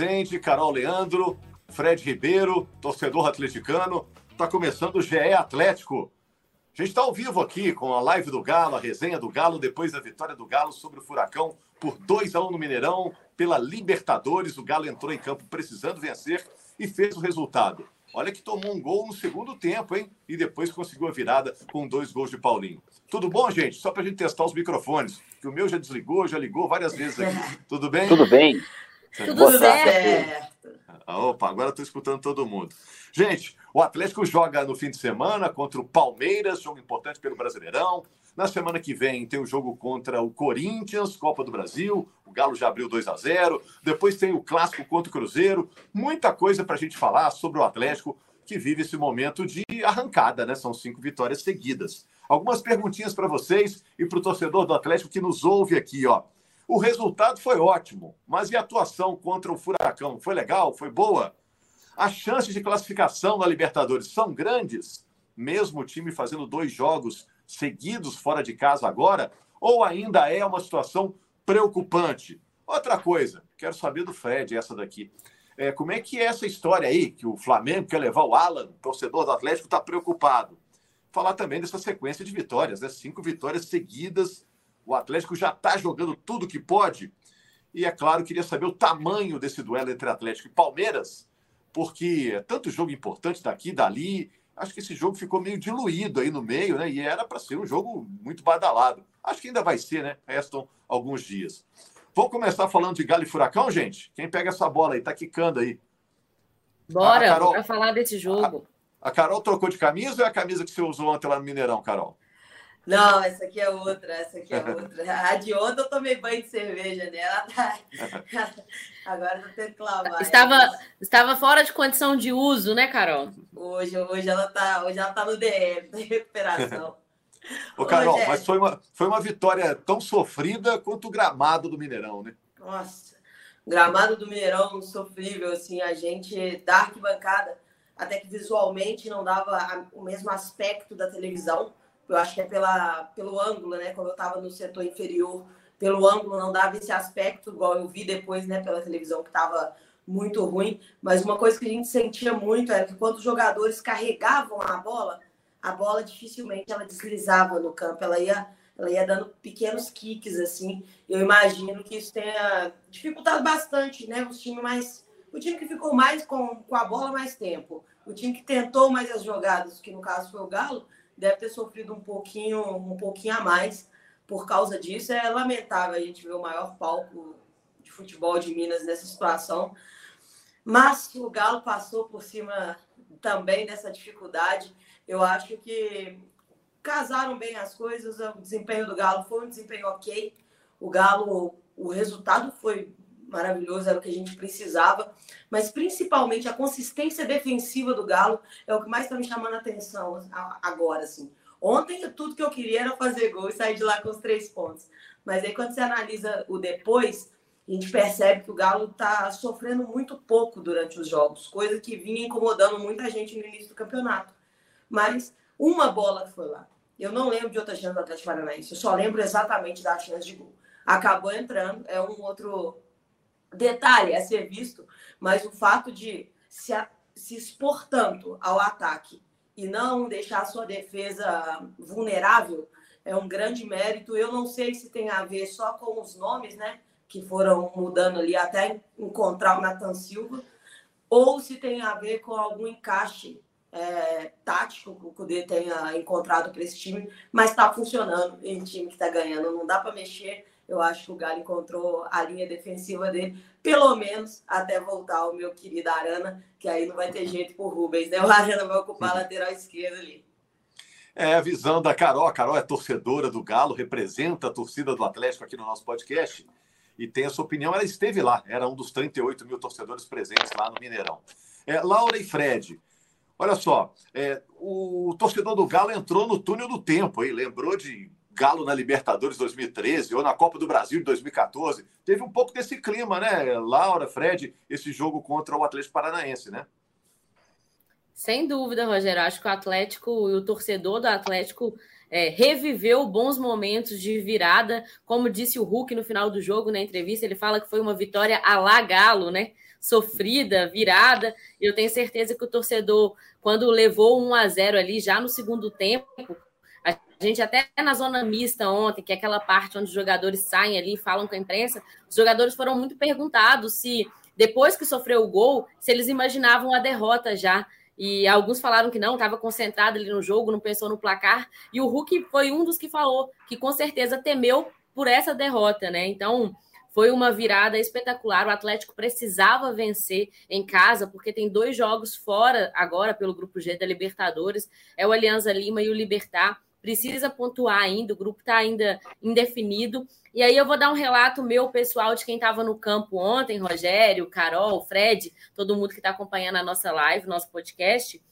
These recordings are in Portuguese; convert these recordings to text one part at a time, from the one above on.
Rezende, Carol Leandro, Fred Ribeiro, torcedor atleticano. Tá começando o GE Atlético. A gente está ao vivo aqui com a live do Galo, a resenha do Galo, depois da vitória do Galo sobre o Furacão por 2 a 1 no Mineirão, pela Libertadores. O Galo entrou em campo precisando vencer e fez o resultado. Olha que tomou um gol no segundo tempo, hein? E depois conseguiu a virada com dois gols de Paulinho. Tudo bom, gente? Só para a gente testar os microfones, que o meu já desligou, já ligou várias vezes aqui. Tudo bem? Tudo bem? Tudo Boa certo. Opa, agora estou escutando todo mundo. Gente, o Atlético joga no fim de semana contra o Palmeiras, jogo importante pelo Brasileirão. Na semana que vem tem o jogo contra o Corinthians, Copa do Brasil. O Galo já abriu 2 a 0 Depois tem o clássico contra o Cruzeiro. Muita coisa para a gente falar sobre o Atlético que vive esse momento de arrancada, né? São cinco vitórias seguidas. Algumas perguntinhas para vocês e para o torcedor do Atlético que nos ouve aqui, ó. O resultado foi ótimo, mas e a atuação contra o Furacão? Foi legal? Foi boa? As chances de classificação na Libertadores são grandes, mesmo o time fazendo dois jogos seguidos fora de casa agora? Ou ainda é uma situação preocupante? Outra coisa, quero saber do Fred, essa daqui. É, como é que é essa história aí, que o Flamengo quer levar o Alan, torcedor do Atlético, está preocupado? Falar também dessa sequência de vitórias, né? Cinco vitórias seguidas. O Atlético já está jogando tudo que pode. E, é claro, queria saber o tamanho desse duelo entre Atlético e Palmeiras, porque é tanto jogo importante daqui, dali. Acho que esse jogo ficou meio diluído aí no meio, né? E era para ser um jogo muito badalado. Acho que ainda vai ser, né? Restam alguns dias. Vamos começar falando de Galo e Furacão, gente? Quem pega essa bola aí? Tá quicando aí. Bora, Carol. bora falar desse jogo. A Carol trocou de camisa ou é a camisa que você usou ontem lá no Mineirão, Carol? Não, essa aqui é outra, essa aqui é outra. A de ontem eu tomei banho de cerveja nela, tá? Agora eu tô tendo que lavar. Estava, estava fora de condição de uso, né, Carol? Hoje, hoje, ela tá, hoje ela tá no DM, na recuperação. Ô, Carol, Ô, mas foi uma, foi uma vitória tão sofrida quanto o gramado do Mineirão, né? Nossa, gramado do Mineirão sofrível, assim, a gente da arquibancada, até que visualmente não dava o mesmo aspecto da televisão. Eu acho que é pela, pelo ângulo, né? Como eu estava no setor inferior, pelo ângulo não dava esse aspecto, igual eu vi depois, né, pela televisão, que estava muito ruim. Mas uma coisa que a gente sentia muito era que quando os jogadores carregavam a bola, a bola dificilmente ela deslizava no campo, ela ia, ela ia dando pequenos kicks assim. Eu imagino que isso tenha dificultado bastante, né? Os times mais, o time que ficou mais com, com a bola mais tempo, o time que tentou mais as jogadas, que no caso foi o Galo, deve ter sofrido um pouquinho, um pouquinho a mais por causa disso. É lamentável a gente ver o maior palco de futebol de Minas nessa situação. Mas o Galo passou por cima também dessa dificuldade. Eu acho que casaram bem as coisas. O desempenho do Galo foi um desempenho ok. O Galo, o resultado foi maravilhoso, era o que a gente precisava. Mas principalmente a consistência defensiva do Galo é o que mais está me chamando a atenção agora. Assim. Ontem tudo que eu queria era fazer gol e sair de lá com os três pontos. Mas aí quando você analisa o depois, a gente percebe que o Galo está sofrendo muito pouco durante os jogos, coisa que vinha incomodando muita gente no início do campeonato. Mas uma bola foi lá. Eu não lembro de outra chance do Atlético Paranaense, eu só lembro exatamente da chance de gol. Acabou entrando, é um outro detalhe a ser visto, mas o fato de se, se expor tanto ao ataque e não deixar a sua defesa vulnerável é um grande mérito. Eu não sei se tem a ver só com os nomes, né? Que foram mudando ali até encontrar o Nathan Silva, ou se tem a ver com algum encaixe é, tático que o Cudê tenha encontrado para esse time, mas está funcionando em time que está ganhando. Não dá para mexer. Eu acho que o Galo encontrou a linha defensiva dele, pelo menos até voltar o meu querido Arana, que aí não vai ter jeito pro Rubens, né? O Arana vai ocupar a lateral esquerda ali. É a visão da Carol. A Carol é torcedora do Galo, representa a torcida do Atlético aqui no nosso podcast e tem a sua opinião. Ela esteve lá, era um dos 38 mil torcedores presentes lá no Mineirão. É, Laura e Fred, olha só, é, o torcedor do Galo entrou no túnel do tempo, aí, lembrou de Galo na Libertadores 2013 ou na Copa do Brasil de 2014. Teve um pouco desse clima, né, Laura, Fred, esse jogo contra o Atlético Paranaense, né? Sem dúvida, Rogério. Acho que o Atlético e o torcedor do Atlético é, reviveu bons momentos de virada. Como disse o Hulk no final do jogo, na entrevista, ele fala que foi uma vitória a la Galo, né? Sofrida, virada. Eu tenho certeza que o torcedor, quando levou 1 a 0 ali já no segundo tempo, a gente até na zona mista ontem, que é aquela parte onde os jogadores saem ali e falam com a imprensa, os jogadores foram muito perguntados se depois que sofreu o gol, se eles imaginavam a derrota já. E alguns falaram que não, estava concentrado ali no jogo, não pensou no placar. E o Hulk foi um dos que falou que com certeza temeu por essa derrota, né? Então, foi uma virada espetacular. O Atlético precisava vencer em casa, porque tem dois jogos fora agora pelo grupo G da Libertadores: é o Alianza Lima e o Libertar precisa pontuar ainda, o grupo está ainda indefinido. E aí eu vou dar um relato meu pessoal de quem estava no campo ontem, Rogério, Carol, Fred, todo mundo que está acompanhando a nossa live, nosso podcast.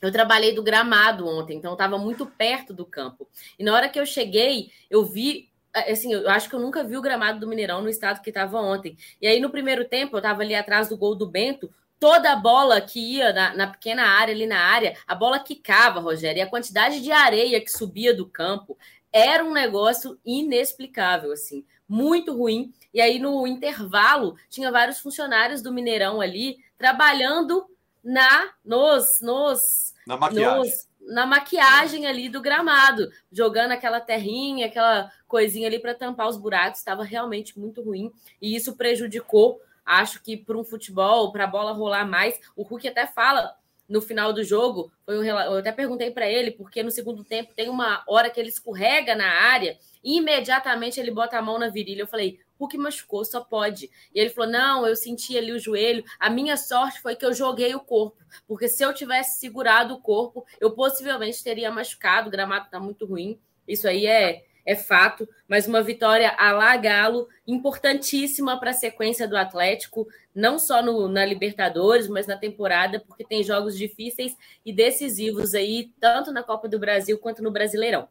Eu trabalhei do gramado ontem, então estava muito perto do campo. E na hora que eu cheguei, eu vi assim, eu acho que eu nunca vi o gramado do Mineirão no estado que estava ontem. E aí, no primeiro tempo, eu estava ali atrás do gol do Bento, toda a bola que ia na, na, pequena área, ali na área, a bola quicava, Rogério, e a quantidade de areia que subia do campo era um negócio inexplicável, assim, muito ruim. E aí, no intervalo, tinha vários funcionários do Mineirão ali trabalhando na nos, nos, na maquiagem. Nos, na maquiagem ali do gramado, jogando aquela terrinha, aquela coisinha ali para tampar os buracos, estava realmente muito ruim e isso prejudicou Acho que para um futebol, para a bola rolar mais, o Hulk até fala no final do jogo, foi um, eu até perguntei para ele, porque no segundo tempo tem uma hora que ele escorrega na área e imediatamente ele bota a mão na virilha. Eu falei, Hulk machucou, só pode. E ele falou: não, eu senti ali o joelho. A minha sorte foi que eu joguei o corpo, porque se eu tivesse segurado o corpo, eu possivelmente teria machucado. O gramado está muito ruim. Isso aí é é fato, mas uma vitória a la Galo, importantíssima para a sequência do Atlético, não só no, na Libertadores, mas na temporada, porque tem jogos difíceis e decisivos aí, tanto na Copa do Brasil quanto no Brasileirão.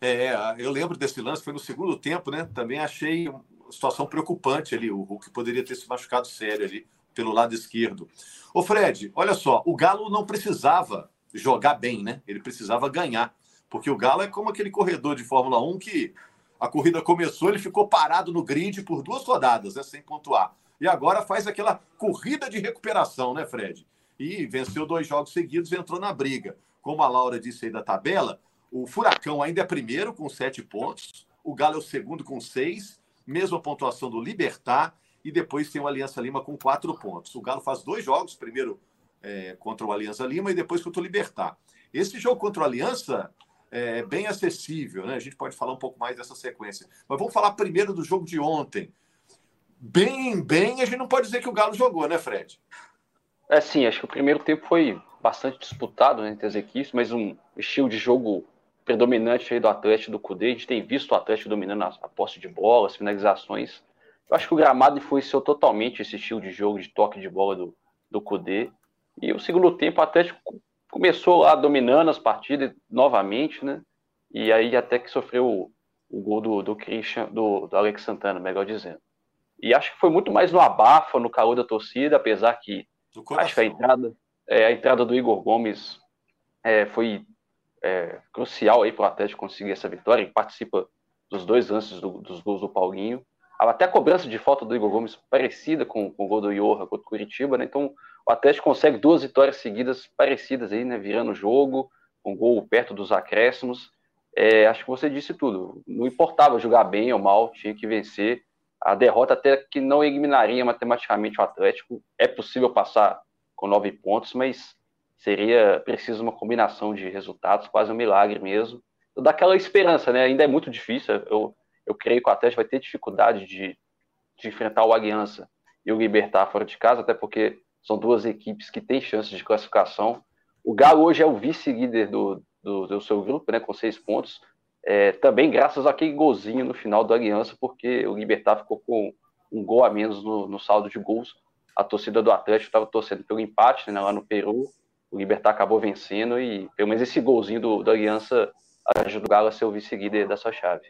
É, eu lembro desse lance, foi no segundo tempo, né? Também achei uma situação preocupante ali, o Hulk poderia ter se machucado sério ali pelo lado esquerdo. Ô Fred, olha só, o Galo não precisava jogar bem, né? Ele precisava ganhar. Porque o Galo é como aquele corredor de Fórmula 1 que a corrida começou, ele ficou parado no grid por duas rodadas, né, sem pontuar. E agora faz aquela corrida de recuperação, né, Fred? E venceu dois jogos seguidos e entrou na briga. Como a Laura disse aí da tabela, o Furacão ainda é primeiro com sete pontos, o Galo é o segundo com seis, mesma pontuação do Libertar, e depois tem o Aliança Lima com quatro pontos. O Galo faz dois jogos, primeiro é, contra o Aliança Lima e depois contra o Libertar. Esse jogo contra o Aliança é, bem acessível, né? A gente pode falar um pouco mais dessa sequência. Mas vamos falar primeiro do jogo de ontem. Bem, bem, a gente não pode dizer que o Galo jogou, né, Fred? É sim, acho que o primeiro tempo foi bastante disputado né, entre as equipes, mas um estilo de jogo predominante aí do Atlético do Cudê. A gente tem visto o Atlético dominando a, a posse de bola, as finalizações. Eu acho que o gramado influenciou totalmente esse estilo de jogo, de toque de bola do, do Cudê. E o segundo tempo, o Atlético começou lá dominando as partidas novamente, né? E aí até que sofreu o, o gol do, do Christian, do, do, Alex Santana, melhor dizendo. E acho que foi muito mais no abafa, no calor da torcida, apesar que acho que a entrada, é, a entrada do Igor Gomes é, foi é, crucial aí para o Atlético conseguir essa vitória. Ele participa dos dois lances do, dos gols do Paulinho. Até a cobrança de falta do Igor Gomes parecida com, com o gol do Iorra contra o Curitiba, né? Então o Atlético consegue duas vitórias seguidas parecidas aí, né? Virando o jogo, um gol perto dos acréscimos. É, acho que você disse tudo. Não importava jogar bem ou mal, tinha que vencer. A derrota até que não eliminaria matematicamente o Atlético. É possível passar com nove pontos, mas seria preciso uma combinação de resultados, quase um milagre mesmo. Daquela esperança, né? Ainda é muito difícil. Eu, eu creio que o Atlético vai ter dificuldade de, de enfrentar o Aliança e o Libertar fora de casa, até porque são duas equipes que têm chances de classificação. O Galo hoje é o vice-líder do, do seu grupo, né, com seis pontos. É, também graças àquele golzinho no final do Aliança, porque o Libertar ficou com um gol a menos no, no saldo de gols. A torcida do Atlético estava torcendo pelo empate né, lá no Peru. O Libertar acabou vencendo e pelo menos esse golzinho do, do Aliança ajuda o Galo a ser o vice-líder da sua chave.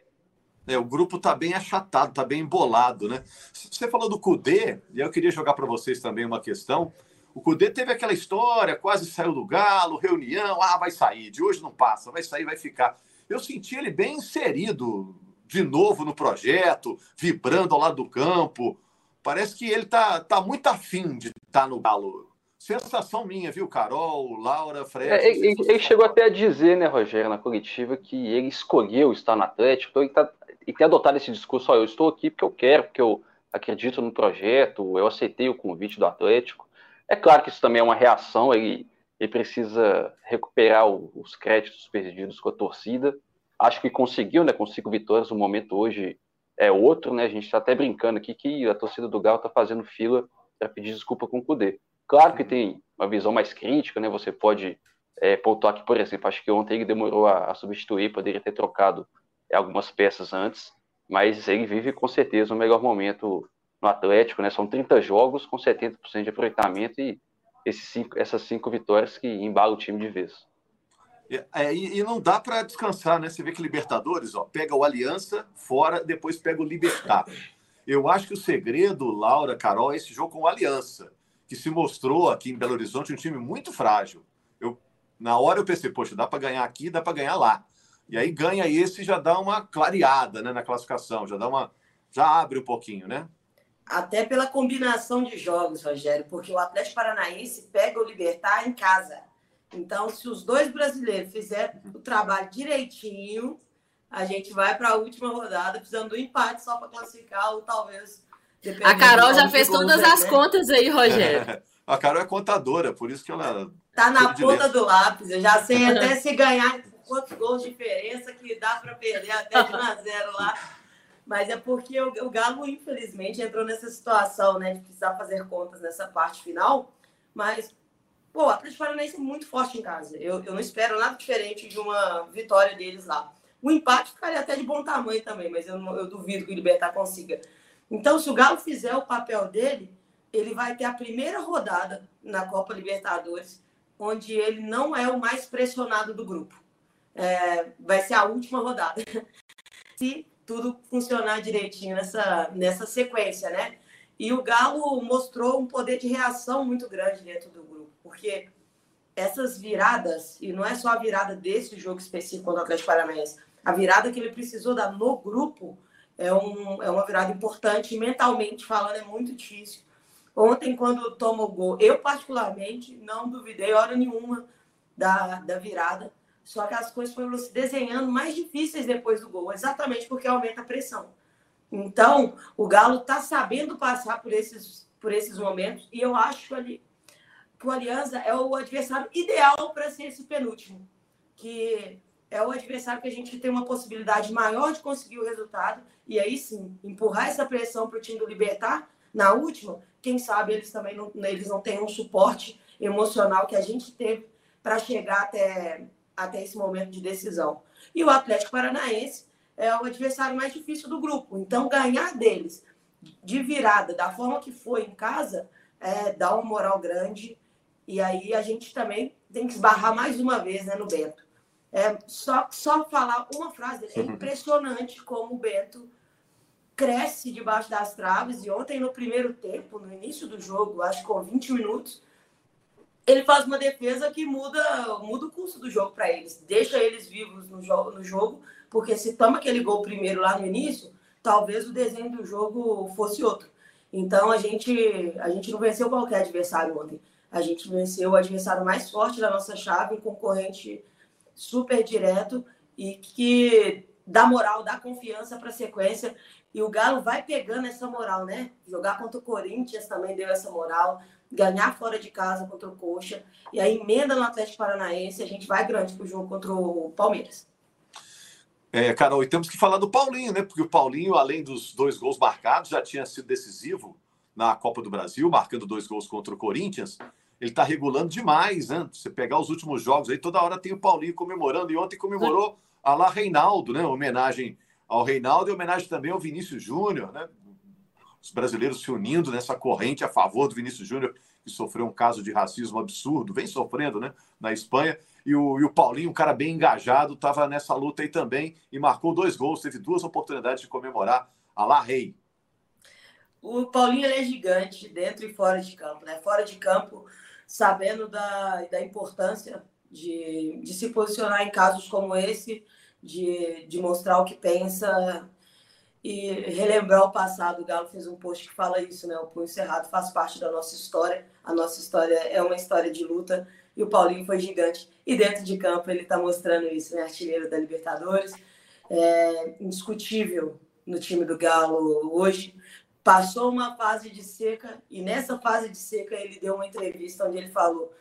É, o grupo está bem achatado, está bem embolado, né? Você falou do Cudê, e eu queria jogar para vocês também uma questão. O Cudê teve aquela história, quase saiu do Galo, reunião, ah, vai sair, de hoje não passa, vai sair, vai ficar. Eu senti ele bem inserido de novo no projeto, vibrando ao lado do campo. Parece que ele tá, tá muito afim de estar tá no Galo. Sensação minha, viu, Carol, Laura, Fred? É, ele, ele chegou até a dizer, né, Rogério, na coletiva, que ele escolheu estar no Atlético, então ele, tá, ele tem adotado esse discurso, ó, eu estou aqui porque eu quero, porque eu acredito no projeto, eu aceitei o convite do Atlético. É claro que isso também é uma reação, ele, ele precisa recuperar o, os créditos perdidos com a torcida. Acho que conseguiu, né, com cinco vitórias, o momento hoje é outro, né, a gente está até brincando aqui que a torcida do Galo está fazendo fila para pedir desculpa com o Cudê. Claro que tem uma visão mais crítica, né, você pode é, pontuar que, por exemplo, acho que ontem ele demorou a, a substituir, poderia ter trocado algumas peças antes, mas ele vive com certeza o melhor momento no Atlético, né? São 30 jogos com 70% de aproveitamento e cinco, essas cinco vitórias que embalam o time de vez. É, e, e, não dá para descansar, né? Você vê que Libertadores, ó, pega o Aliança fora, depois pega o Libertar. Eu acho que o segredo, Laura, Carol, é esse jogo com o Aliança, que se mostrou aqui em Belo Horizonte um time muito frágil. Eu, na hora eu pensei, poxa, dá para ganhar aqui, dá para ganhar lá. E aí ganha esse e já dá uma clareada né, na classificação, já dá uma. já abre um pouquinho, né? Até pela combinação de jogos, Rogério, porque o Atlético Paranaense pega o Libertar em casa. Então, se os dois brasileiros fizerem o trabalho direitinho, a gente vai para a última rodada precisando do empate só para classificar, ou talvez. A Carol já fez todas as né? contas aí, Rogério. a Carol é contadora, por isso que ela. Tá na ponta do lápis. Eu já sei até se ganhar quantos gols de diferença que dá para perder até de 1 a 0 lá. Mas é porque o, o Galo, infelizmente, entrou nessa situação, né, de precisar fazer contas nessa parte final. Mas, pô, o Atlético Paranaense é muito forte em casa. Eu, eu não espero nada diferente de uma vitória deles lá. O empate ficaria até de bom tamanho também, mas eu, eu duvido que o Libertar consiga. Então, se o Galo fizer o papel dele, ele vai ter a primeira rodada na Copa Libertadores, onde ele não é o mais pressionado do grupo. É, vai ser a última rodada. se tudo funcionar direitinho nessa, nessa sequência, né? E o Galo mostrou um poder de reação muito grande dentro do grupo, porque essas viradas, e não é só a virada desse jogo específico contra o Atlético Paranaense, a virada que ele precisou dar no grupo é, um, é uma virada importante, mentalmente falando, é muito difícil. Ontem, quando toma o gol, eu particularmente não duvidei hora nenhuma da, da virada, só que as coisas foram se desenhando mais difíceis depois do gol, exatamente porque aumenta a pressão. Então, o Galo está sabendo passar por esses, por esses momentos e eu acho ali que o Aliança é o adversário ideal para ser esse penúltimo, que é o adversário que a gente tem uma possibilidade maior de conseguir o resultado e aí sim empurrar essa pressão para o time do Libertar na última. Quem sabe eles também não, eles não têm um suporte emocional que a gente teve para chegar até até esse momento de decisão. E o Atlético Paranaense é o adversário mais difícil do grupo. Então, ganhar deles de virada, da forma que foi em casa, é, dá uma moral grande. E aí a gente também tem que esbarrar mais uma vez né, no Bento. É, só, só falar uma frase, é impressionante como o Bento cresce debaixo das traves. E ontem, no primeiro tempo, no início do jogo, acho que com 20 minutos, ele faz uma defesa que muda, muda o curso do jogo para eles, deixa eles vivos no jogo, no jogo, porque se toma aquele gol primeiro lá no início, talvez o desenho do jogo fosse outro. Então a gente, a gente não venceu qualquer adversário ontem. A gente venceu o adversário mais forte da nossa chave, um concorrente super direto e que dá moral, dá confiança para a sequência. E o Galo vai pegando essa moral, né? Jogar contra o Corinthians também deu essa moral ganhar fora de casa contra o Coxa, e aí emenda no Atlético Paranaense, a gente vai grande pro jogo contra o Palmeiras. É, Carol, e temos que falar do Paulinho, né? Porque o Paulinho, além dos dois gols marcados, já tinha sido decisivo na Copa do Brasil, marcando dois gols contra o Corinthians. ele está regulando demais, né? Você pegar os últimos jogos aí, toda hora tem o Paulinho comemorando, e ontem comemorou a lá Reinaldo, né? Homenagem ao Reinaldo e homenagem também ao Vinícius Júnior, né? Os brasileiros se unindo nessa corrente a favor do Vinícius Júnior, que sofreu um caso de racismo absurdo, vem sofrendo, né? Na Espanha. E o, e o Paulinho, um cara bem engajado, estava nessa luta aí também e marcou dois gols, teve duas oportunidades de comemorar a lá Rei. O Paulinho é gigante, dentro e fora de campo, né? Fora de campo, sabendo da, da importância de, de se posicionar em casos como esse, de, de mostrar o que pensa e relembrar o passado. O Galo fez um post que fala isso, né? O Punho Cerrado faz parte da nossa história. A nossa história é uma história de luta e o Paulinho foi gigante. E dentro de campo ele está mostrando isso, né? Artilheiro da Libertadores. É indiscutível no time do Galo hoje. Passou uma fase de seca e nessa fase de seca ele deu uma entrevista onde ele falou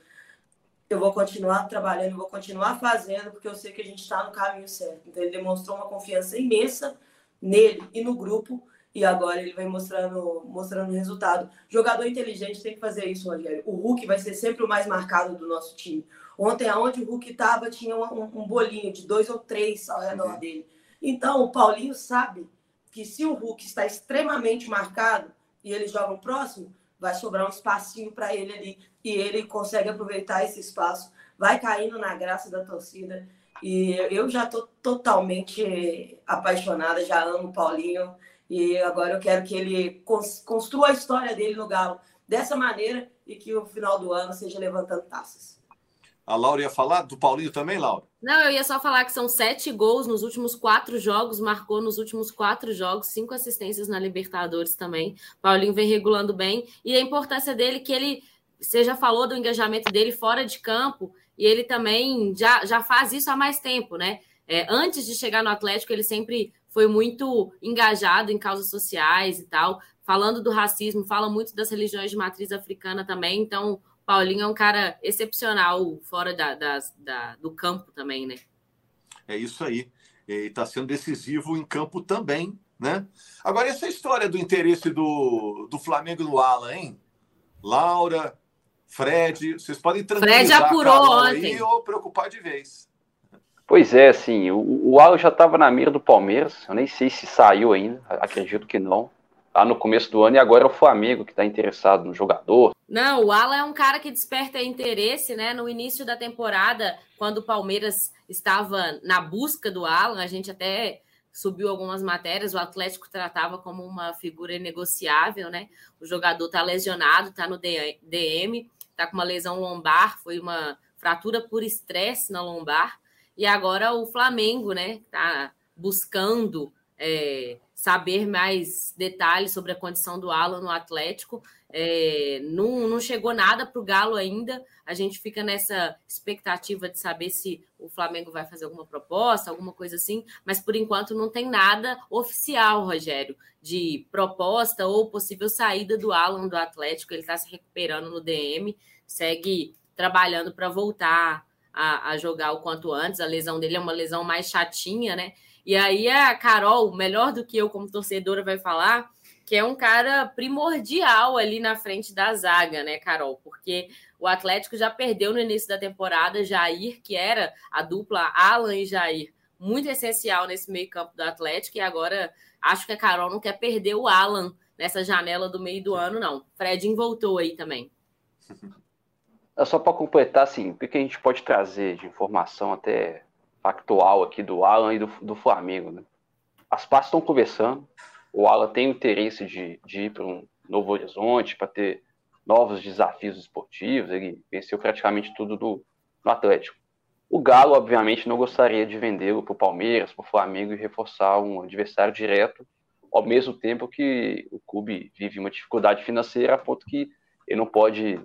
eu vou continuar trabalhando, vou continuar fazendo, porque eu sei que a gente está no caminho certo. Então, ele demonstrou uma confiança imensa nele e no grupo, e agora ele vai mostrando mostrando o resultado. Jogador inteligente tem que fazer isso, Rogério. O Hulk vai ser sempre o mais marcado do nosso time. Ontem, aonde o Hulk estava, tinha um, um, bolinho de dois ou três ao redor uhum. dele. Então, o Paulinho sabe que se o Hulk está extremamente marcado e eles jogam próximo, vai sobrar um espacinho para ele ali e ele consegue aproveitar esse espaço, vai caindo na graça da torcida. E eu já estou totalmente apaixonada, já amo o Paulinho. E agora eu quero que ele construa a história dele no Galo dessa maneira e que o final do ano seja levantando taças. A Laura ia falar do Paulinho também, Laura? Não, eu ia só falar que são sete gols nos últimos quatro jogos, marcou nos últimos quatro jogos, cinco assistências na Libertadores também. Paulinho vem regulando bem. E a importância dele que ele você já falou do engajamento dele fora de campo, e ele também já, já faz isso há mais tempo, né? É, antes de chegar no Atlético, ele sempre foi muito engajado em causas sociais e tal, falando do racismo, fala muito das religiões de matriz africana também. Então, Paulinho é um cara excepcional fora da, da, da do campo também, né? É isso aí. E está sendo decisivo em campo também, né? Agora, essa história do interesse do, do Flamengo no Alan, hein? Laura, Fred, vocês podem tranquilizar Fred apurou ontem. aí ou preocupar de vez. Pois é, assim, o, o Alan já estava na mira do Palmeiras, eu nem sei se saiu ainda, acredito que não. Lá no começo do ano, e agora é o Flamengo que está interessado no jogador. Não, o Alan é um cara que desperta interesse, né? No início da temporada, quando o Palmeiras estava na busca do Alan, a gente até subiu algumas matérias, o Atlético tratava como uma figura inegociável, né? O jogador está lesionado, está no DM, está com uma lesão lombar, foi uma fratura por estresse na lombar. E agora o Flamengo, né, está buscando é, saber mais detalhes sobre a condição do Alan no Atlético. É, não, não chegou nada para o Galo ainda. A gente fica nessa expectativa de saber se o Flamengo vai fazer alguma proposta, alguma coisa assim, mas por enquanto não tem nada oficial, Rogério, de proposta ou possível saída do Alan do Atlético. Ele está se recuperando no DM, segue trabalhando para voltar a, a, jogar o quanto antes. A lesão dele é uma lesão mais chatinha, né? E aí a Carol, melhor do que eu como torcedora, vai falar que é um cara primordial ali na frente da zaga, né, Carol? Porque o Atlético já perdeu no início da temporada Jair, que era a dupla Alan e Jair, muito essencial nesse meio-campo do Atlético, e agora acho que a Carol não quer perder o Alan nessa janela do meio do ano, não. Fredinho voltou aí também. É só para completar, assim, o que a gente pode trazer de informação até factual aqui do Alan e do, do Flamengo, né? As partes estão conversando, o Alan tem interesse de, de ir para um novo horizonte, para ter novos desafios esportivos, ele venceu praticamente tudo do, no Atlético. O Galo, obviamente, não gostaria de vendê-lo para o Palmeiras, para o Flamengo e reforçar um adversário direto, ao mesmo tempo que o clube vive uma dificuldade financeira, a ponto que ele não pode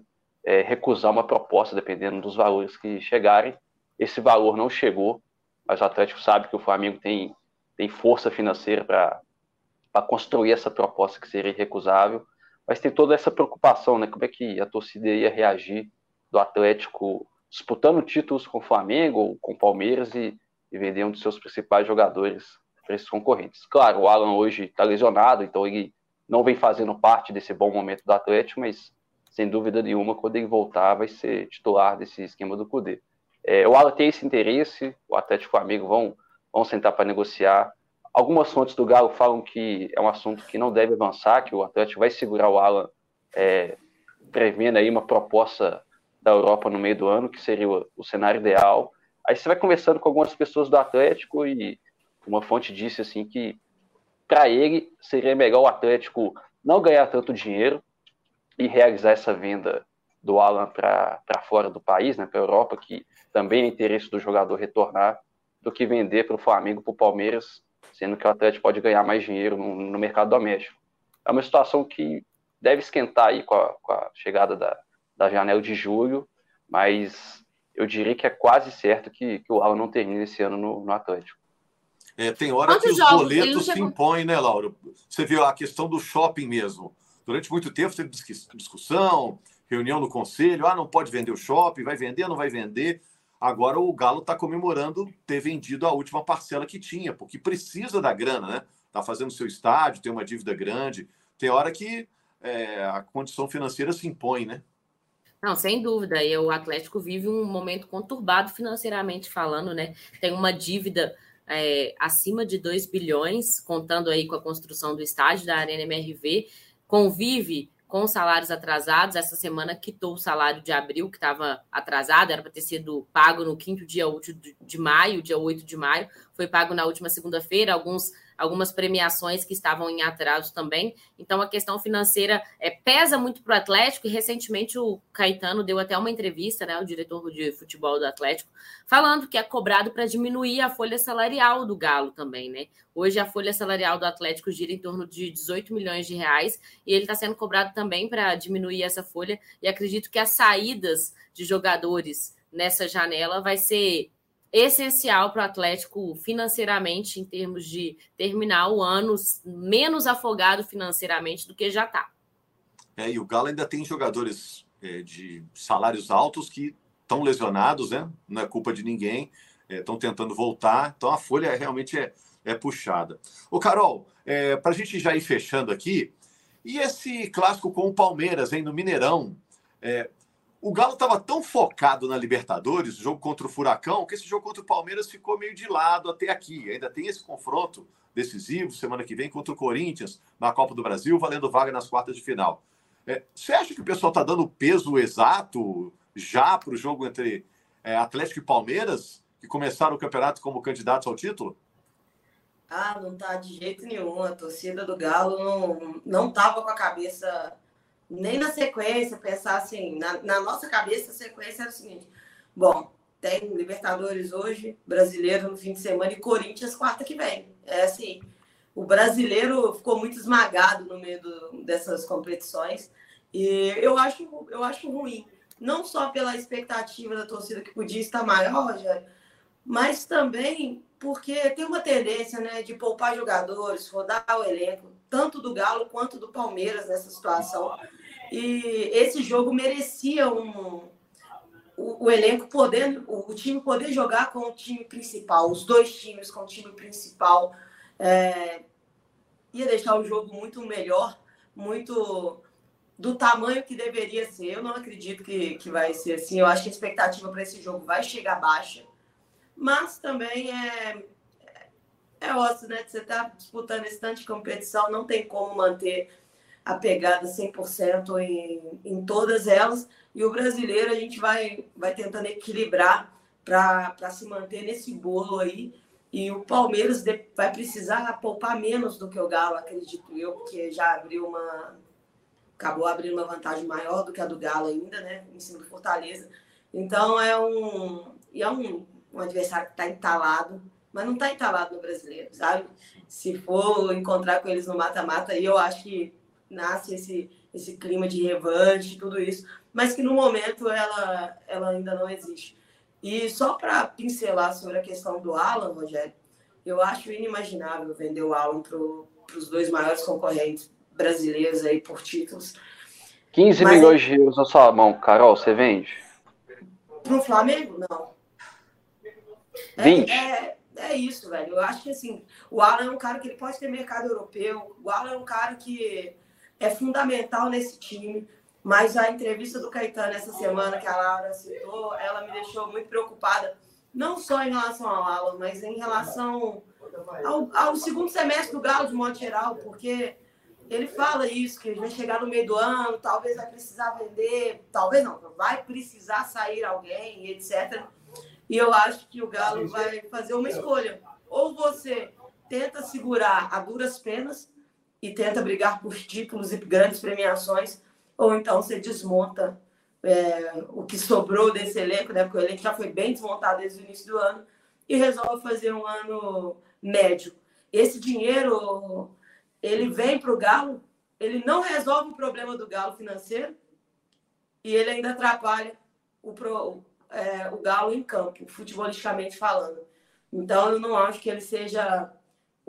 é, recusar uma proposta, dependendo dos valores que chegarem. Esse valor não chegou, mas o Atlético sabe que o Flamengo tem, tem força financeira para construir essa proposta que seria irrecusável. Mas tem toda essa preocupação, né? Como é que a torcida ia reagir do Atlético disputando títulos com o Flamengo ou com o Palmeiras e, e vender um dos seus principais jogadores para esses concorrentes. Claro, o Alan hoje está lesionado, então ele não vem fazendo parte desse bom momento do Atlético, mas sem dúvida nenhuma, quando ele voltar, vai ser titular desse esquema do Cudê. É, o Alan tem esse interesse, o Atlético e o Amigo vão, vão sentar para negociar. Algumas fontes do Galo falam que é um assunto que não deve avançar, que o Atlético vai segurar o Alan, é, prevendo aí uma proposta da Europa no meio do ano, que seria o, o cenário ideal. Aí você vai conversando com algumas pessoas do Atlético e uma fonte disse assim que para ele seria melhor o Atlético não ganhar tanto dinheiro e realizar essa venda do Alan para fora do país, né, para a Europa, que também é interesse do jogador retornar, do que vender para o Flamengo, para o Palmeiras, sendo que o Atlético pode ganhar mais dinheiro no, no, mercado doméstico. É uma situação que deve esquentar aí com a, com a chegada da, da janela de julho, mas eu diria que é quase certo que, que o Alan não termine esse ano no, no Atlético. É, tem hora Quantos que os jogos? boletos se impõem, né, Laura? Você viu a questão do shopping mesmo. Durante muito tempo teve discussão, reunião no conselho, ah, não pode vender o shopping, vai vender, não vai vender. Agora o Galo está comemorando ter vendido a última parcela que tinha, porque precisa da grana, né? Está fazendo seu estádio, tem uma dívida grande. Tem hora que é, a condição financeira se impõe, né? Não, sem dúvida. E o Atlético vive um momento conturbado financeiramente falando, né? Tem uma dívida é, acima de 2 bilhões, contando aí com a construção do estádio da Arena MRV convive com salários atrasados. Essa semana quitou o salário de abril, que estava atrasado, era para ter sido pago no quinto dia útil de maio, dia 8 de maio, foi pago na última segunda-feira. Alguns algumas premiações que estavam em atraso também. Então a questão financeira é, pesa muito para o Atlético e recentemente o Caetano deu até uma entrevista, né, o diretor de futebol do Atlético, falando que é cobrado para diminuir a folha salarial do Galo também, né? Hoje a folha salarial do Atlético gira em torno de 18 milhões de reais e ele está sendo cobrado também para diminuir essa folha. E acredito que as saídas de jogadores nessa janela vai ser essencial para o Atlético financeiramente, em termos de terminar o ano menos afogado financeiramente do que já está. É, e o Galo ainda tem jogadores é, de salários altos que estão lesionados, né? Não é culpa de ninguém, estão é, tentando voltar, então a folha realmente é, é puxada. Ô, Carol, é, para a gente já ir fechando aqui, e esse clássico com o Palmeiras, hein, no Mineirão? É, o Galo estava tão focado na Libertadores, jogo contra o Furacão, que esse jogo contra o Palmeiras ficou meio de lado até aqui. Ainda tem esse confronto decisivo semana que vem contra o Corinthians na Copa do Brasil, valendo vaga nas quartas de final. É, você acha que o pessoal está dando peso exato já para o jogo entre é, Atlético e Palmeiras, que começaram o campeonato como candidatos ao título? Ah, não tá de jeito nenhum. A torcida do Galo não, não tava com a cabeça nem na sequência, pensar assim, na, na, nossa cabeça a sequência era o seguinte: bom, tem Libertadores hoje, brasileiro no fim de semana e Corinthians quarta que vem. É assim, o brasileiro ficou muito esmagado no meio do, dessas competições e eu acho, eu acho ruim, não só pela expectativa da torcida que podia estar maior, Rogério, mas também porque tem uma tendência né, de poupar jogadores, rodar o elenco, tanto do Galo quanto do Palmeiras nessa situação. E esse jogo merecia um, o, o elenco poder, o, o, time poder jogar com o time principal, os dois times com o time principal. É, ia deixar o jogo muito melhor, muito do tamanho que deveria ser. Eu não acredito que, que vai ser assim. Eu acho que a expectativa para esse jogo vai chegar baixa. Mas também é, é óbvio, né? Você está disputando esse tanto de competição, não tem como manter a pegada 100% em, em todas elas. E o brasileiro a gente vai, vai tentando equilibrar para se manter nesse bolo aí. E o Palmeiras vai precisar poupar menos do que o Galo, acredito eu, porque já abriu uma. acabou abrindo uma vantagem maior do que a do Galo ainda, né? Em cima do Fortaleza. Então é um. E é um, um adversário que está entalado, mas não está entalado no brasileiro, sabe? Se for encontrar com eles no mata-mata, aí eu acho que nasce esse, esse clima de revanche, tudo isso, mas que no momento ela, ela ainda não existe. E só para pincelar sobre a questão do Alan, Rogério, eu acho inimaginável vender o Alan para os dois maiores concorrentes brasileiros aí por títulos. 15 mas milhões de euros na sua mão, Carol, você vende? Para o Flamengo, não. 20? É, é, é, isso, velho. Eu acho que assim, o Alan é um cara que ele pode ter mercado europeu, o Alan é um cara que é fundamental nesse time, Mas a entrevista do Caetano essa semana que a Laura citou, ela me deixou muito preocupada, não só em relação ao Alan, mas em relação ao, ao segundo semestre do Galo, de modo geral, porque ele fala isso, que vai chegar no meio do ano, talvez vai precisar vender, talvez não, vai precisar sair alguém, etc. E eu acho que o Galo vai fazer uma escolha. Ou você tenta segurar a duras penas e tenta brigar por títulos e grandes premiações, ou então você desmonta é, o que sobrou desse elenco, né? Porque o elenco já foi bem desmontado desde o início do ano, e resolve fazer um ano médio. Esse dinheiro, ele vem para o Galo, ele não resolve o problema do Galo financeiro e ele ainda atrapalha o, pro, é, o Galo em campo, futebolisticamente falando. Então, eu não acho que ele seja.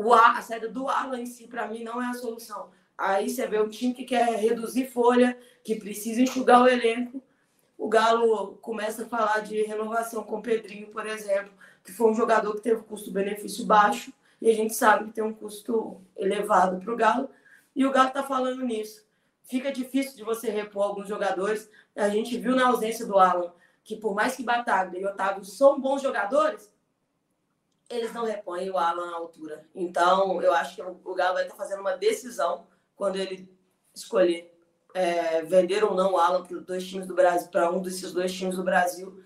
O a, saída do Alan em si, para mim, não é a solução. Aí você vê um time que quer reduzir folha, que precisa enxugar o elenco. O Galo começa a falar de renovação com o Pedrinho, por exemplo, que foi um jogador que teve custo-benefício baixo, e a gente sabe que tem um custo elevado para o Galo. E o Galo está falando nisso. Fica difícil de você repor alguns jogadores. A gente viu na ausência do Alan que, por mais que Bataglia e Otávio são bons jogadores, eles não repõem o Alan à altura. Então, eu acho que o Galo vai estar fazendo uma decisão quando ele escolher é, vender ou não o Alan para dois times do Brasil, para um desses dois times do Brasil,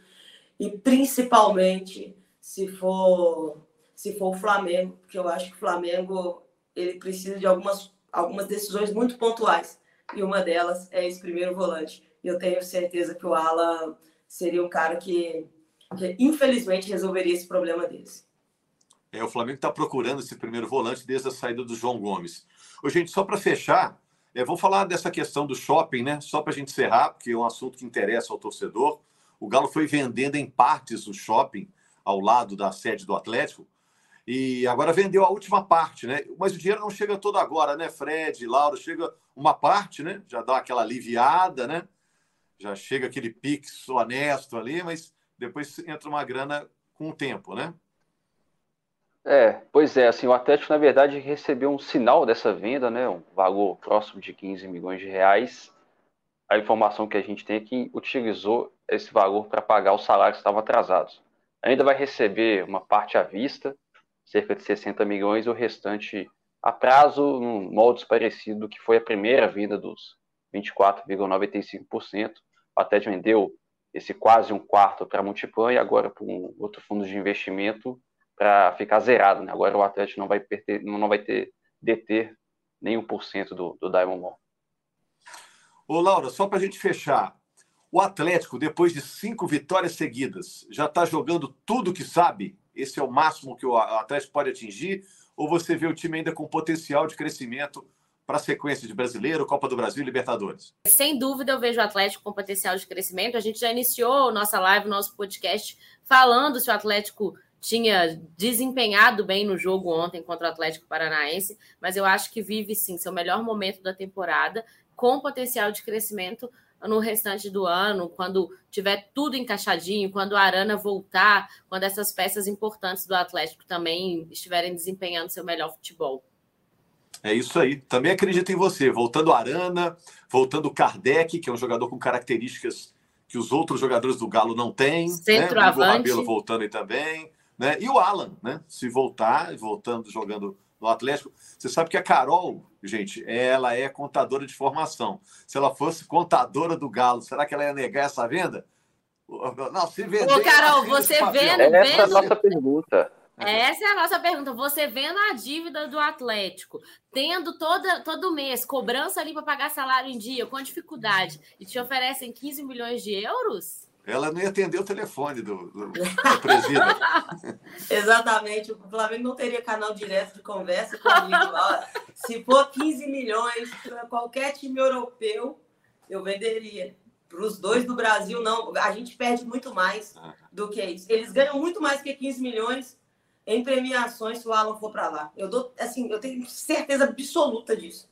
e principalmente se for se for o Flamengo, porque eu acho que o Flamengo ele precisa de algumas algumas decisões muito pontuais e uma delas é esse primeiro volante. E eu tenho certeza que o Alan seria um cara que, que infelizmente resolveria esse problema deles. É, o Flamengo está procurando esse primeiro volante desde a saída do João Gomes. Ô, gente, só para fechar, é, vou falar dessa questão do shopping, né? Só para a gente encerrar, porque é um assunto que interessa ao torcedor. O Galo foi vendendo em partes o shopping ao lado da sede do Atlético e agora vendeu a última parte, né? Mas o dinheiro não chega todo agora, né? Fred, Laura, chega uma parte, né? Já dá aquela aliviada, né? Já chega aquele pix honesto ali, mas depois entra uma grana com o tempo, né? É, pois é, assim, o Atlético, na verdade, recebeu um sinal dessa venda, né, um valor próximo de 15 milhões de reais. A informação que a gente tem é que utilizou esse valor para pagar os salários que estavam atrasados. Ainda vai receber uma parte à vista, cerca de 60 milhões, e o restante a prazo, num molde parecido do que foi a primeira venda dos 24,95%. O Atlético vendeu esse quase um quarto para a Multiplan e agora para um outro fundo de investimento para ficar zerado. Né? Agora o Atlético não vai, perder, não vai ter deter nenhum por cento do, do Diamond Ball. Ô, Laura, só para a gente fechar. O Atlético, depois de cinco vitórias seguidas, já está jogando tudo que sabe? Esse é o máximo que o Atlético pode atingir? Ou você vê o time ainda com potencial de crescimento para a sequência de Brasileiro, Copa do Brasil e Libertadores? Sem dúvida, eu vejo o Atlético com potencial de crescimento. A gente já iniciou nossa live, nosso podcast, falando se o Atlético tinha desempenhado bem no jogo ontem contra o Atlético Paranaense, mas eu acho que vive sim seu melhor momento da temporada, com potencial de crescimento no restante do ano, quando tiver tudo encaixadinho, quando a Arana voltar, quando essas peças importantes do Atlético também estiverem desempenhando seu melhor futebol. É isso aí. Também acredito em você. Voltando a Arana, voltando o Kardec, que é um jogador com características que os outros jogadores do Galo não têm. Né? Centroavante. Né? O voltando aí também. Né? E o Alan, né? Se voltar, voltando, jogando no Atlético. Você sabe que a Carol, gente, ela é contadora de formação. Se ela fosse contadora do Galo, será que ela ia negar essa venda? Não, se vender. Ô, Carol, você vendo, vendo. Essa é a nossa pergunta. Essa é a nossa pergunta. Você vendo a dívida do Atlético, tendo toda, todo mês cobrança ali para pagar salário em dia, com dificuldade, e te oferecem 15 milhões de euros? Ela não ia atender o telefone do, do, do presídio. Exatamente. O Flamengo não teria canal direto de conversa comigo. Se for 15 milhões para qualquer time europeu, eu venderia. Para os dois do Brasil, não. A gente perde muito mais do que isso. Eles ganham muito mais que 15 milhões em premiações se o Alan for para lá. Eu dou, assim, eu tenho certeza absoluta disso.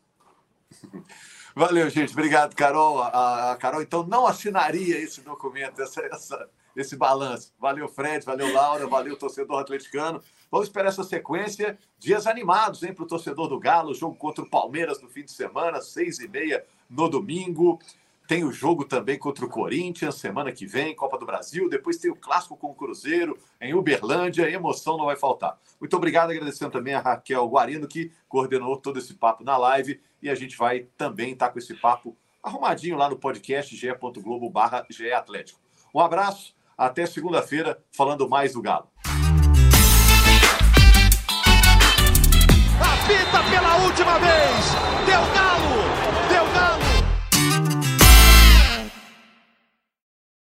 Valeu, gente. Obrigado, Carol. A, Carol, então, não assinaria esse documento, essa, essa, esse balanço. Valeu, Fred. Valeu, Laura. Valeu, torcedor atleticano. Vamos esperar essa sequência. Dias animados, hein, para o torcedor do Galo. Jogo contra o Palmeiras no fim de semana, seis e meia no domingo. Tem o jogo também contra o Corinthians semana que vem, Copa do Brasil. Depois tem o clássico com o Cruzeiro em Uberlândia. Emoção não vai faltar. Muito obrigado, agradecendo também a Raquel Guarino, que coordenou todo esse papo na live. E a gente vai também estar com esse papo arrumadinho lá no podcast ge.globo barra Atlético. Um abraço, até segunda-feira, falando mais do Galo. Apita pela última vez, deu